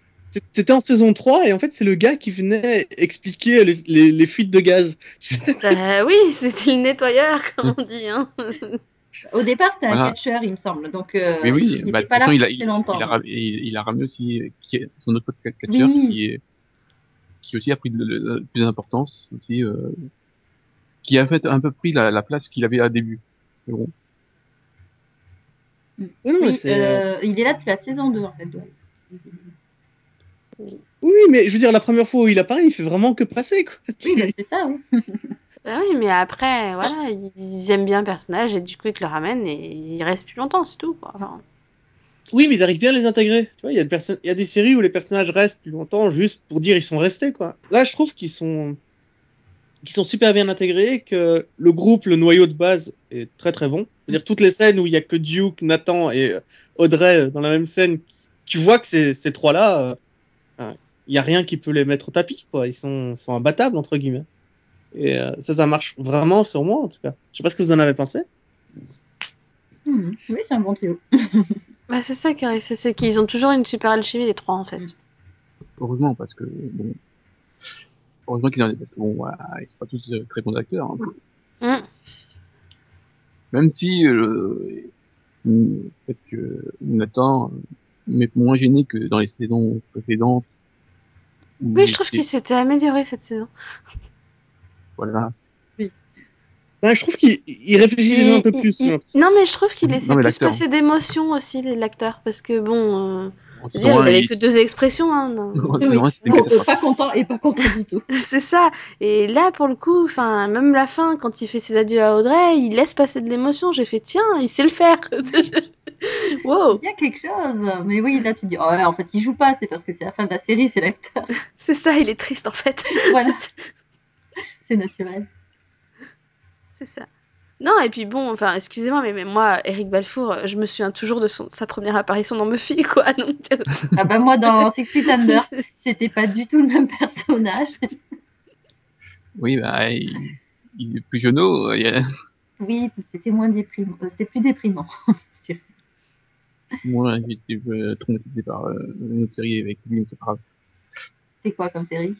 C'était en saison 3 et en fait c'est le gars qui venait expliquer les, les, les fuites de gaz. Bah, oui, c'était le nettoyeur, comme on dit. Hein. Au départ, c'était un catcheur, il me semble. Donc, euh, Mais oui, il bah, là il a, très il, longtemps. il a, ram- il, il a ramené aussi qui est son autre catcheur Oui. qui est qui aussi a pris de, de- de plus d'importance aussi, euh, qui a fait un peu pris la, la place qu'il avait à début. Mais bon, Oui, non, mais Oui, c'est, euh, il est là depuis la saison 2, en fait. Oui, mais je veux dire la première fois où il apparaît, il fait vraiment que passer quoi. Oui, bah, c'est ça, oui. Bah oui, mais après, voilà, ils aiment bien le personnage et du coup, ils te le ramènent et il reste plus longtemps, c'est tout. Quoi. Enfin, Oui, mais ils arrivent bien à les intégrer. Tu vois, il y a des personnes, il y a des séries où les personnages restent plus longtemps juste pour dire ils sont restés quoi. Là, je trouve qu'ils sont qu'ils sont super bien intégrés, que le groupe, le noyau de base est très très bon. C'est-à-dire toutes les scènes où il y a que Duke, Nathan et euh, Audrey dans la même scène, tu vois que ces, ces trois-là, euh, il y a rien qui peut les mettre au tapis quoi. Ils sont sont imbattables entre guillemets. Et euh, ça, ça marche vraiment sur moi en tout cas. Je sais pas ce que vous en avez pensé. Mhm. Oui, c'est un bon trio. Bah, c'est ça, c'est qu'ils ont toujours une super alchimie, les trois, en fait. Heureusement, parce que, bon, heureusement qu'ils en parce que bon, voilà, ils sont pas tous euh, très bons acteurs. hein. Mm. Même si, euh, le fait que Nathan euh, m'est moins gêné que dans les saisons précédentes. Oui, je trouve il qu'il s'était amélioré cette saison. Voilà. Ben, je trouve qu'il il réfléchit déjà un peu Il- plus. il- l'impression. Non, mais je trouve qu'il laissait Non, plus l'acteur. passer d'émotions aussi, l'acteur, parce que bon, euh, je veux dire, il que deux expressions, hein. non. Oui, pas content et pas content du tout. C'est ça. Et là, pour le coup, enfin, même la fin, quand il fait ses adieux à Audrey, il laisse passer de l'émotion. J'ai fait, tiens, il sait le faire. wow, Il y a quelque chose. Mais oui, là tu dis, oh, ouais, en fait, il joue pas, c'est parce que c'est la fin de la série, c'est l'acteur. c'est ça, il est triste en fait. Voilà, c'est naturel. c'est ça. Non, et puis bon, enfin, excusez-moi, mais, mais moi, Eric Balfour, je me souviens toujours de son, sa première apparition dans Buffy, quoi. Donc, euh, Ah bah moi, dans Six Feet Under, c'était pas du tout le même personnage. Oui, bah, il, il est plus jeuneau. Il y a Oui, c'était moins déprimant. euh, C'était plus déprimant. moi, j'ai été euh, traumatisé par euh, une autre série avec lui, mais c'est pas grave. C'était quoi comme série?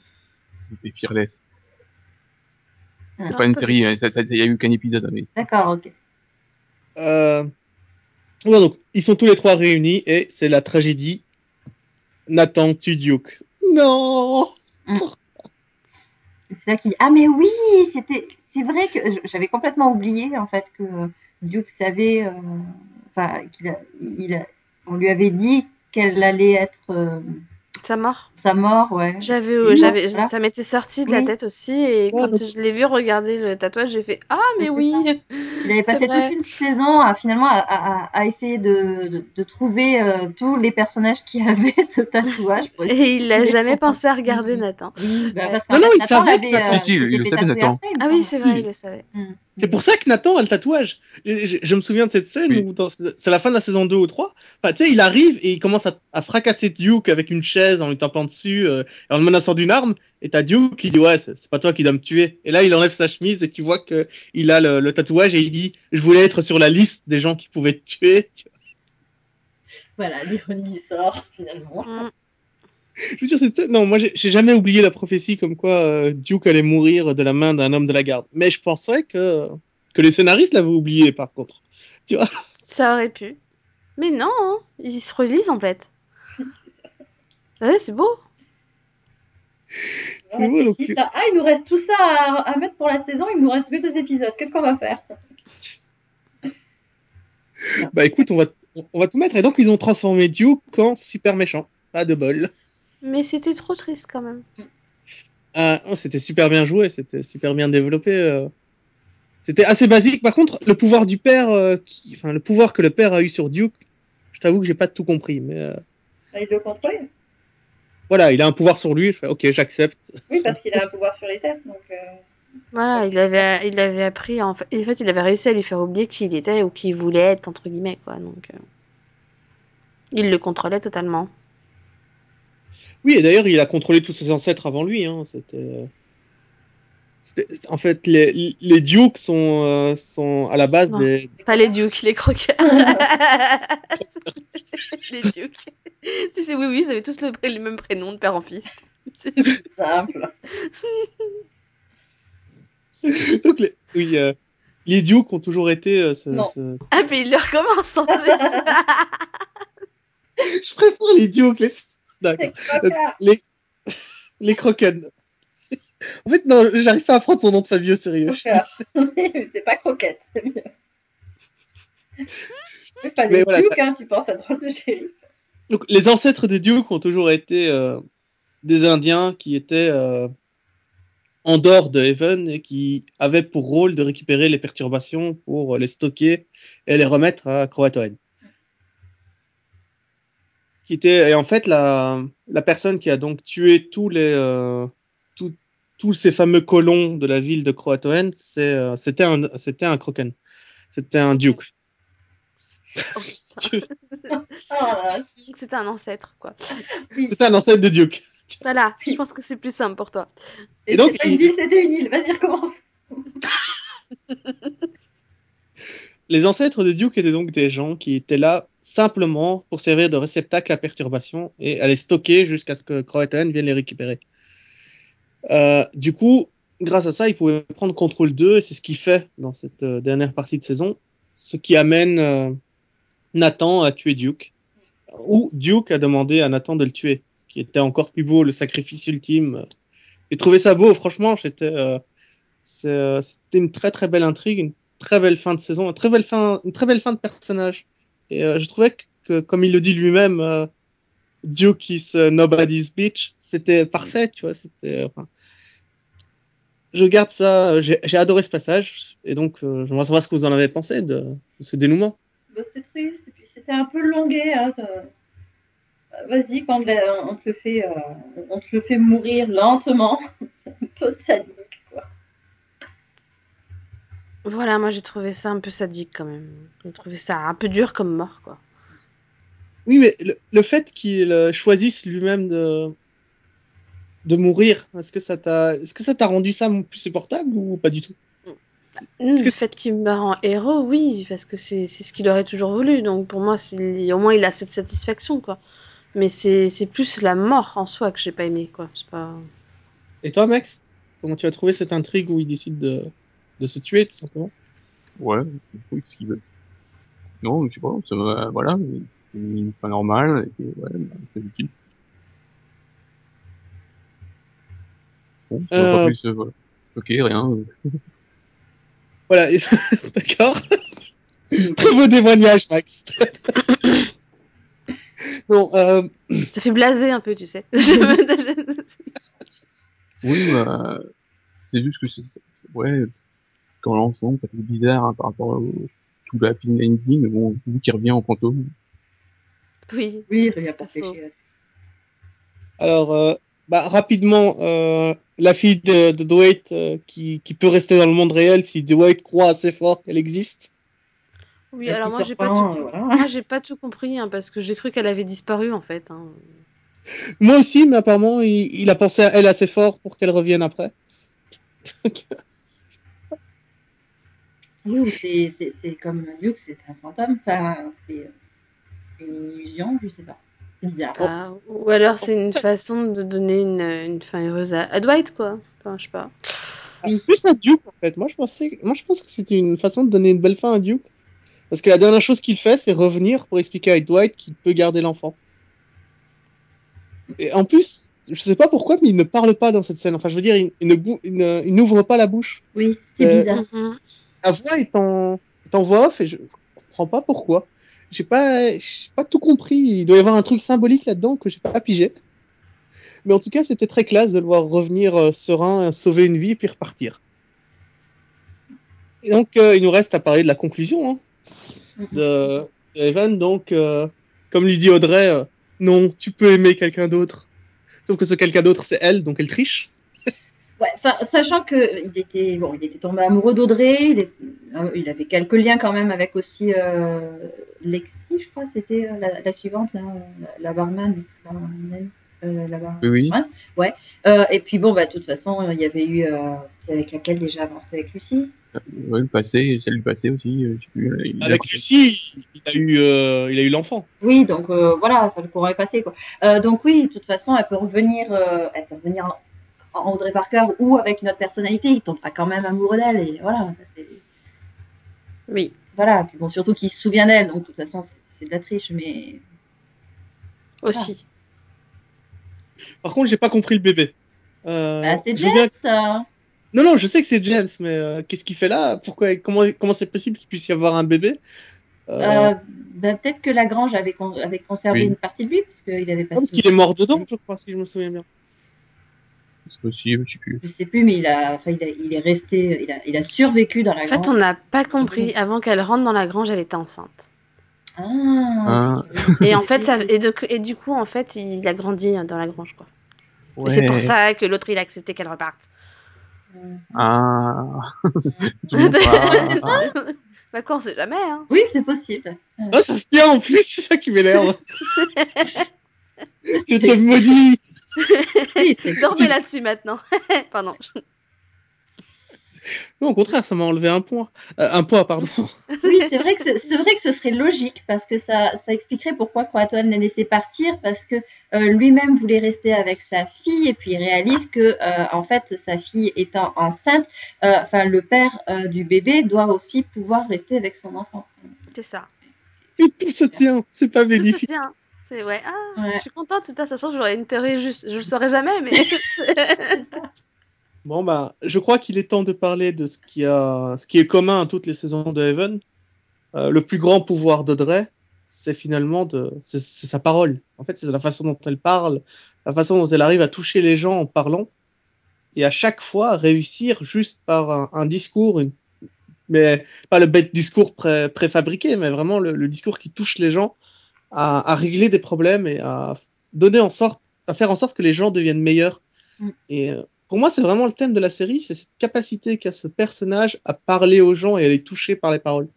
C'était Fearless. Ah. pas une série, euh, il y a eu qu'un épisode, mais D'accord, ok. Euh... ouais, donc, ils sont tous les trois réunis et c'est la tragédie. Nathan tue Duke. Non C'est là qu'il dit, ah mais oui, c'était, c'est vrai que j'avais complètement oublié en fait que Duke savait, euh, enfin qu'il a, il a, on lui avait dit qu'elle allait être euh, sa mort. sa mort, ouais. J'avais, Oui, j'avais, voilà. ça m'était sorti de la tête aussi, et quand je l'ai vu regarder le tatouage, j'ai fait ah mais oui. Il avait passé vrai. toute une saison à finalement à, à, à essayer de, de, de trouver euh, tous les personnages qui avaient ce tatouage. Et il a de jamais pensé à regarder. Nathan. Oui, bah, Ouais. Non, non, il Nathan savait Nathan- euh, Si, si, il s'était le fait savait, tatouer Nathan. après, Ah oui, c'est vrai, il le savait. C'est pour ça que Nathan a le tatouage. Je, je- je me souviens de cette scène Oui. où dans- c'est la fin de la saison 2 ou 3. Enfin, tu sais, il arrive et il commence à, à fracasser Duke avec une chaise en lui tapant dessus euh, et en le menaçant d'une arme. Et t'as Duke qui dit ouais, c'est c'est pas toi qui dois me tuer. Et là, il enlève sa chemise et tu vois que il a le, le tatouage et il dit je voulais être sur la liste des gens qui pouvaient te tuer. Tu vois. Voilà, l'ironie sort, finalement. Je veux dire, scène- non, moi j'ai jamais oublié la prophétie comme quoi euh, Duke allait mourir de la main d'un homme de la garde. Mais je penserais que que les scénaristes l'avaient oublié par contre. Tu vois? Ça aurait pu. Mais non, hein, ils se relisent en fait. Ouais, c'est beau. C'est beau, donc- Ah, il nous reste tout ça à, à mettre pour la saison, il nous reste que deux épisodes. Qu'est-ce qu'on va faire? Bah écoute, on va, on va tout mettre. Et donc, ils ont transformé Duke en super méchant. Pas de bol. Mais c'était trop triste quand même. Ah, oh, c'était super bien joué, c'était super bien développé. euh. C'était assez basique. Par contre, le pouvoir du père, euh, qui... enfin, le pouvoir que le père a eu sur Duke, je t'avoue que j'ai pas tout compris. Mais euh, Il le contrôle? Voilà, il a un pouvoir sur lui. Je fais, ok, j'accepte. Oui, parce qu'il a un pouvoir sur les terres. Donc, euh, Voilà, il avait, il avait appris, en fait, en fait, il avait réussi à lui faire oublier qui il était ou qui il voulait être, entre guillemets, quoi. Donc, euh, il le contrôlait totalement. Oui, et d'ailleurs, il a contrôlé tous ses ancêtres avant lui. Hein. C'était, c'était- en fait, les, les Dukes sont, euh, sont à la base Non. des, Pas les dukes, les croqueurs. les dukes. Tu sais, oui, oui, ils avaient tous le, le même prénom de père en fils. C'est- simple. Donc, les, oui, euh, les Dukes ont toujours été. euh, ce- Ah, mais il le recommence en plus. Je préfère les Dukes. D'accord. Euh, Les, les Croken. en fait, non, j'arrive pas à prendre son nom de famille au sérieux. C'est pas croquette, c'est mieux. C'est pas des voilà, Duke, hein, tu penses à drôle de shérif. Donc, les ancêtres des Dukes ont toujours été euh, des Indiens qui étaient euh, en dehors de Heaven et qui avaient pour rôle de récupérer les perturbations pour les stocker et les remettre à Croatoan. Qui était et en fait la la personne qui a donc tué tous les euh, tous tous ces fameux colons de la ville de Croatoan, c'est euh, c'était un c'était un Kroken. C'était un Duke. Oh. Ah, Donc, C'était un ancêtre, quoi. C'était un ancêtre de Duke. Voilà, je pense que c'est plus simple pour toi. et Et donc, une il- ville, c'était une île. Vas-y, recommence. les ancêtres de Duke étaient donc des gens qui étaient là simplement pour servir de réceptacle à perturbation et à les stocker jusqu'à ce que Croatan vienne les récupérer. Euh, du coup, grâce à ça, il pouvait prendre contrôle d'eux et c'est ce qu'il fait dans cette euh, dernière partie de saison, ce qui amène euh, Nathan à tuer Duke. Ou Duke a demandé à Nathan de le tuer, ce qui était encore plus beau, le sacrifice ultime. J'ai trouvé ça beau, franchement, c'est, euh, c'était une très très belle intrigue, une très belle fin de saison, une très belle fin, une très belle fin de personnage. Et euh, je trouvais que, comme il le dit lui-même, euh, Duke is uh, nobody's bitch, c'était parfait, tu vois, c'était, enfin, je garde ça, j'ai adoré ce passage, et donc euh, j'aimerais savoir ce que vous en avez pensé de, ce dénouement. Bah, c'était triste, c'était un peu longué. Hein, Euh, Vas-y, quand on te le fait, euh, on te le fait mourir lentement, un peu sadique. Voilà, moi j'ai trouvé ça un peu sadique quand même. J'ai trouvé ça un peu dur comme mort, quoi. Oui, mais le, le fait qu'il euh, choisisse lui-même de de mourir, est-ce que ça t'a, est-ce que ça t'a rendu ça plus supportable ou pas du tout? Que- Le fait qu'il meurt en héros, oui, parce que c'est c'est ce qu'il aurait toujours voulu. Donc pour moi, c'est- au moins il a cette satisfaction, quoi. Mais c'est c'est plus la mort en soi que j'ai pas aimé, quoi. C'est pas. Et toi, Max, comment tu as trouvé cette intrigue où il décide de de se tuer tout simplement Ouais, oui, ce qu'il veut. Non, je sais pas, ça voilà, c'est fin normale, et ouais, bah, c'est utile. Bon, ça va Euh. pas plus, euh, voilà. Ok, rien. euh. Voilà, et- d'accord. Très beau témoignage, Max. non, euh, Ça fait blaser un peu, tu sais. Je- Oui, bah, c'est juste que c'est- ouais, dans l'ensemble, ça fait bizarre, hein, par rapport au, tout la fin ending, mais bon, vu qu'il revient en fantôme. oui. Oui, il n'y a pas fait alors, euh, bah, rapidement, euh, la fille de, de Dwight euh, qui, qui peut rester dans le monde réel si Dwight croit assez fort qu'elle existe. Oui, alors moi Peter j'ai pas tout. voilà. Moi j'ai pas tout compris, hein, parce que j'ai cru qu'elle avait disparu en fait. hein. Moi aussi, mais apparemment, il, il a pensé à elle assez fort pour qu'elle revienne après. C'est comme Duke, c'est un fantôme, enfin, c'est une illusion, je sais pas. C'est bizarre. Ah, ou alors c'est une façon de donner une, une fin heureuse à, à Dwight, quoi. Enfin, je sais pas. Plus à Duke, en fait. Moi, je pensais, moi, je pense que c'est une façon de donner une belle fin à Duke. Parce que la dernière chose qu'il fait, c'est revenir pour expliquer à Dwight qu'il peut garder l'enfant. Et en plus, je sais pas pourquoi, mais il ne parle pas dans cette scène. Enfin, je veux dire, il, il ne bou- il ne- il n'ouvre pas la bouche. Oui, c'est Euh, bizarre. La voix est en, est en voix off et je comprends pas pourquoi. J'ai pas, j'ai pas tout compris. Il doit y avoir un truc symbolique là-dedans que j'ai pas pigé. Mais en tout cas, c'était très classe de le voir revenir euh, serein, sauver une vie puis repartir. Et donc, euh, il nous reste à parler de la conclusion hein, de, de Evan. Donc, euh, comme lui dit Audrey, euh, non, tu peux aimer quelqu'un d'autre. Sauf que ce quelqu'un d'autre, c'est elle, donc elle triche. Ouais, enfin, sachant que il était bon, il était tombé amoureux d'Audrey, il, est- euh, il avait quelques liens quand même avec aussi euh, Lexi, je crois, c'était euh, la, la suivante, là, la, la barman, barman, euh, Oui, oui. Ouais. Euh, et puis bon, bah de toute façon, euh, il y avait eu, euh, c'était avec laquelle déjà avant, c'était avec Lucie? Ouais, le passé, celle du passé aussi, euh, je sais plus. il a- Avec Lucie, il a eu, euh, il a eu l'enfant. Oui, donc euh, voilà, le courant est passé quoi. Euh, donc oui, de toute façon, elle peut revenir, euh, elle peut revenir en, Audrey Parker ou avec une autre personnalité, il tombera quand même amoureux d'elle et voilà. Oui. Voilà, puis bon, surtout qu'il se souvient d'elle, donc de toute façon, c'est- de la triche, mais Aussi. Par contre, j'ai pas compris le bébé. Euh, bah, c'est je veux bien- James, ça. Non, non, je sais que c'est James, mais euh, qu'est-ce qu'il fait là? Pourquoi Comment comment c'est possible qu'il puisse y avoir un bébé? Euh, Euh, bah, peut-être que Lagrange avait, con- avait conservé Oui. une partie de lui, parce qu'il avait ah, passé. Parce qu'il est mort dedans, je crois, si je me souviens bien. C'est possible, je sais plus. Je sais plus, mais il a, enfin, il, a, il est resté, il a, il a survécu dans la En fait, grange. on n'a pas compris. Avant qu'elle rentre dans la grange, elle était enceinte. Ah, Ah. Et en fait, ça, et, de- et du coup, en fait, il a grandi dans la grange, quoi. Et c'est pour ça que l'autre, il a accepté qu'elle reparte. Ah. Pas. bah quoi, on sait jamais, hein. Oui, c'est possible. Ah, ça se tient en plus, c'est ça qui m'énerve. je te maudis. Oui, Dormez là-dessus maintenant. Pardon. Non, au contraire, ça m'a enlevé un point. Euh, un poids, pardon. Oui, c'est vrai que c'est c'est vrai que ce serait logique parce que ça, ça expliquerait pourquoi Croatoan l'a laissé partir parce que euh, lui-même voulait rester avec sa fille et puis il réalise que euh, en fait sa fille étant enceinte, euh, enfin le père euh, du bébé doit aussi pouvoir rester avec son enfant. C'est ça. Et tout se tient, c'est pas Tout se bénéfique. tient. C'est ouais. Ah, Ouais. je suis contente. De toute façon, j'aurais une théorie juste. Je le saurais jamais, mais. Bon, bah, je crois qu'il est temps de parler de ce qui, a... ce qui est commun à toutes les saisons de Heaven. Euh, le plus grand pouvoir d'Audrey, c'est finalement de, c'est c'est sa parole. En fait, c'est la façon dont elle parle, la façon dont elle arrive à toucher les gens en parlant, et à chaque fois réussir juste par un, un discours, une... mais pas le bête discours pré préfabriqué, mais vraiment le, le, discours qui touche les gens à, à, régler des problèmes et à donner en sorte, à faire en sorte que les gens deviennent meilleurs. Mm. Et euh, pour moi, c'est vraiment le thème de la série, c'est cette capacité qu'a ce personnage à parler aux gens et à les toucher par les paroles.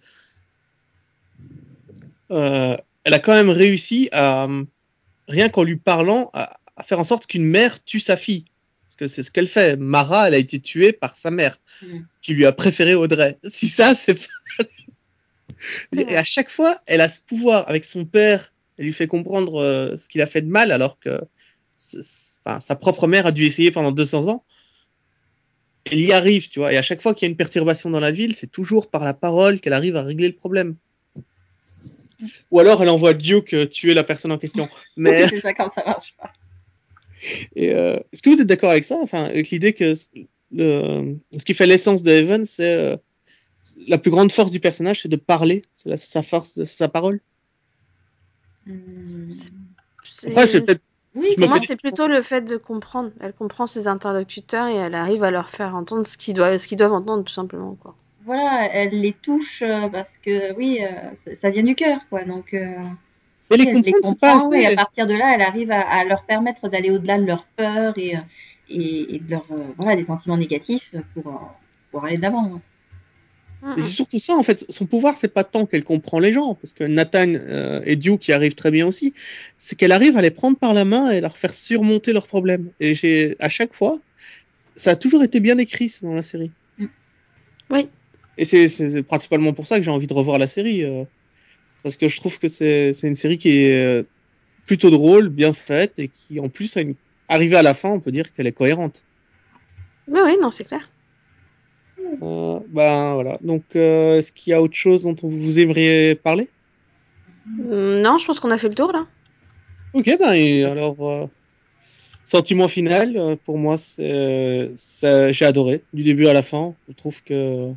Euh, elle a quand même réussi à, rien qu'en lui parlant, à, à faire en sorte qu'une mère tue sa fille. Parce que c'est ce qu'elle fait. Mara, elle a été tuée par sa mère, Mm. qui lui a préféré Audrey. Si ça, c'est pas... Et à chaque fois, elle a ce pouvoir avec son père. Elle lui fait comprendre euh, ce qu'il a fait de mal, alors que enfin, sa propre mère a dû essayer pendant 200 ans. Elle y arrive, tu vois. Et à chaque fois qu'il y a une perturbation dans la ville, c'est toujours par la parole qu'elle arrive à régler le problème. Ou alors elle envoie Duke euh, tuer la personne en question. Mais c'est ça quand ça marche pas. Et euh, est-ce que vous êtes d'accord avec ça? Enfin, avec l'idée que le, ce qui fait l'essence de Evan, c'est euh, la plus grande force du personnage, c'est de parler. C'est sa force, de sa parole. Après, peut-être Oui, Pour moi, c'est plutôt le fait de comprendre. Elle comprend ses interlocuteurs et elle arrive à leur faire entendre ce qu'ils doivent, entendre, tout simplement. Quoi. voilà, elle les touche euh, parce que oui, euh, ça- vient du cœur, quoi. Donc, euh, les elle les pas comprend et à partir de là, elle arrive à, à leur permettre d'aller au-delà de leur peur et, et, et de leur euh, voilà des sentiments négatifs pour pour aller de l'avant. Mm, Et c'est surtout ça, en fait. Son pouvoir, c'est pas tant qu'elle comprend les gens, parce que Nathan euh, et Duke qui arrivent très bien aussi, c'est qu'elle arrive à les prendre par la main et leur faire surmonter leurs problèmes. Et j'ai, à chaque fois, ça a toujours été bien écrit ça, dans la série. Oui. Et c'est, c'est c'est principalement pour ça que j'ai envie de revoir la série, euh, parce que je trouve que c'est, c'est une série qui est euh, plutôt drôle, bien faite, et qui, en plus, a une... arrivée à la fin, on peut dire qu'elle est cohérente. Oui, oui, non, c'est clair. Euh, ben voilà. Donc, euh, est-ce qu'il y a autre chose dont vous aimeriez parler? Hum, Non, je pense qu'on a fait le tour là. Ok, ben et alors, euh, sentiment final, euh, pour moi, c'est, c'est- j'ai adoré, du début à la fin. Je trouve que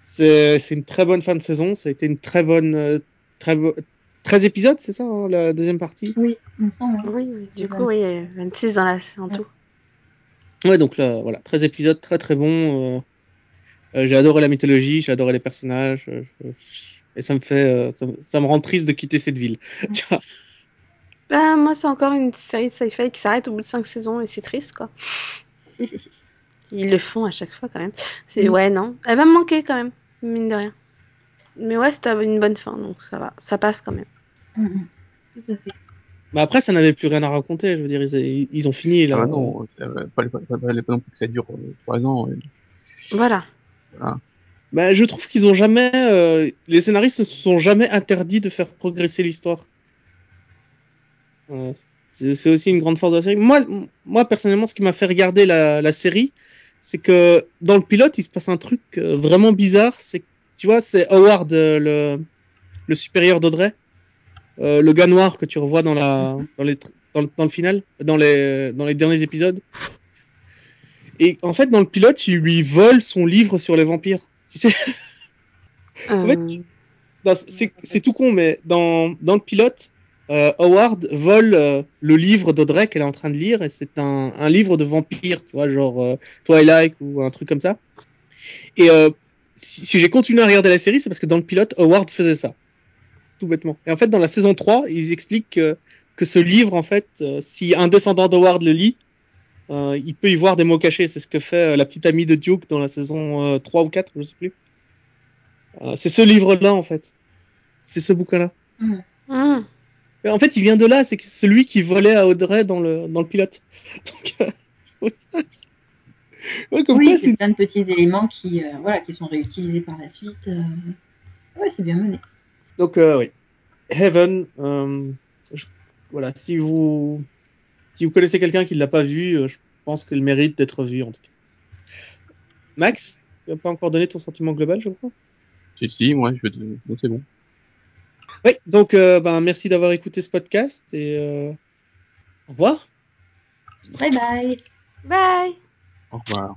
c'est, c'est une très bonne fin de saison. Ça a été une très bonne, euh, très, bo- 13 épisodes, c'est ça, hein, la deuxième partie? Oui, il me semble. Oui, oui, du coup, oui, 26 dans la, en Ouais. tout. Ouais, donc là, voilà, 13 épisodes très très bons. euh, euh, j'ai adoré la mythologie, j'ai adoré les personnages. euh, je- et ça me fait, euh, ça, me- ça me rend triste de quitter cette ville. Bah, moi, c'est encore une série de sci-fi qui s'arrête au bout de 5 saisons et c'est triste, quoi. Ils le font à chaque fois, quand même. C'est, Mm. ouais, non. Elle va me manquer, quand même, mine de rien. Mais ouais, c'était une bonne fin, donc ça va. Ça passe, quand même. Mhm. Tout à fait. Mais après, ça n'avait plus rien à raconter. Je veux dire, ils, ils ont fini là. Ah bah non, pas, fallait pas non plus que ça dure euh, trois ans. et- Voilà. Bah, je trouve qu'ils ont jamais, euh, les scénaristes ne se sont jamais interdits de faire progresser l'histoire. Euh, c'est aussi une grande force de la série. Moi, moi personnellement, ce qui m'a fait regarder la, série, c'est que dans le pilote, il se passe un truc euh, vraiment bizarre. C'est, tu vois, c'est Howard, le, le supérieur d'Audrey, le gars noir que tu revois dans la, dans les, dans le final, dans les, dans les derniers épisodes. Et en fait, dans le pilote, il lui vole son livre sur les vampires. Tu sais, En fait, Euh, c'est tout con, mais dans, dans le pilote, euh, Howard vole euh, le livre d'Audrey qu'elle est en train de lire, et c'est un, un livre de vampire, tu vois, genre euh, Twilight ou un truc comme ça. Et euh, si, si j'ai continué à regarder la série, c'est parce que dans le pilote, Howard faisait ça. Tout bêtement. Et en fait, dans la saison 3, ils expliquent que, que ce livre, en fait, euh, si un descendant d'Howard le lit, euh, il peut y voir des mots cachés. C'est ce que fait euh, la petite amie de Duke dans la saison euh, 3 ou 4, je sais plus. Euh, c'est ce livre-là, en fait. C'est ce bouquin-là. hum. Et En fait, il vient de là, c'est celui qui volait à Audrey dans le, dans le pilote. Donc, euh, Ouais, comme oui, c'est c'est plein de petits éléments qui, euh, voilà, qui sont réutilisés par la suite. euh. Ouais, c'est bien mené. Donc, euh, oui. Heaven, euh, je- voilà, si vous, si vous connaissez quelqu'un qui ne l'a pas vu, euh, je pense qu'elle mérite d'être vue, en tout cas. Max, tu n'as pas encore donné ton sentiment global, je crois? Si, si, moi, je, bon, c'est bon. Oui, donc, euh, ben, merci d'avoir écouté ce podcast et euh, au revoir. Bye bye. Bye Au revoir.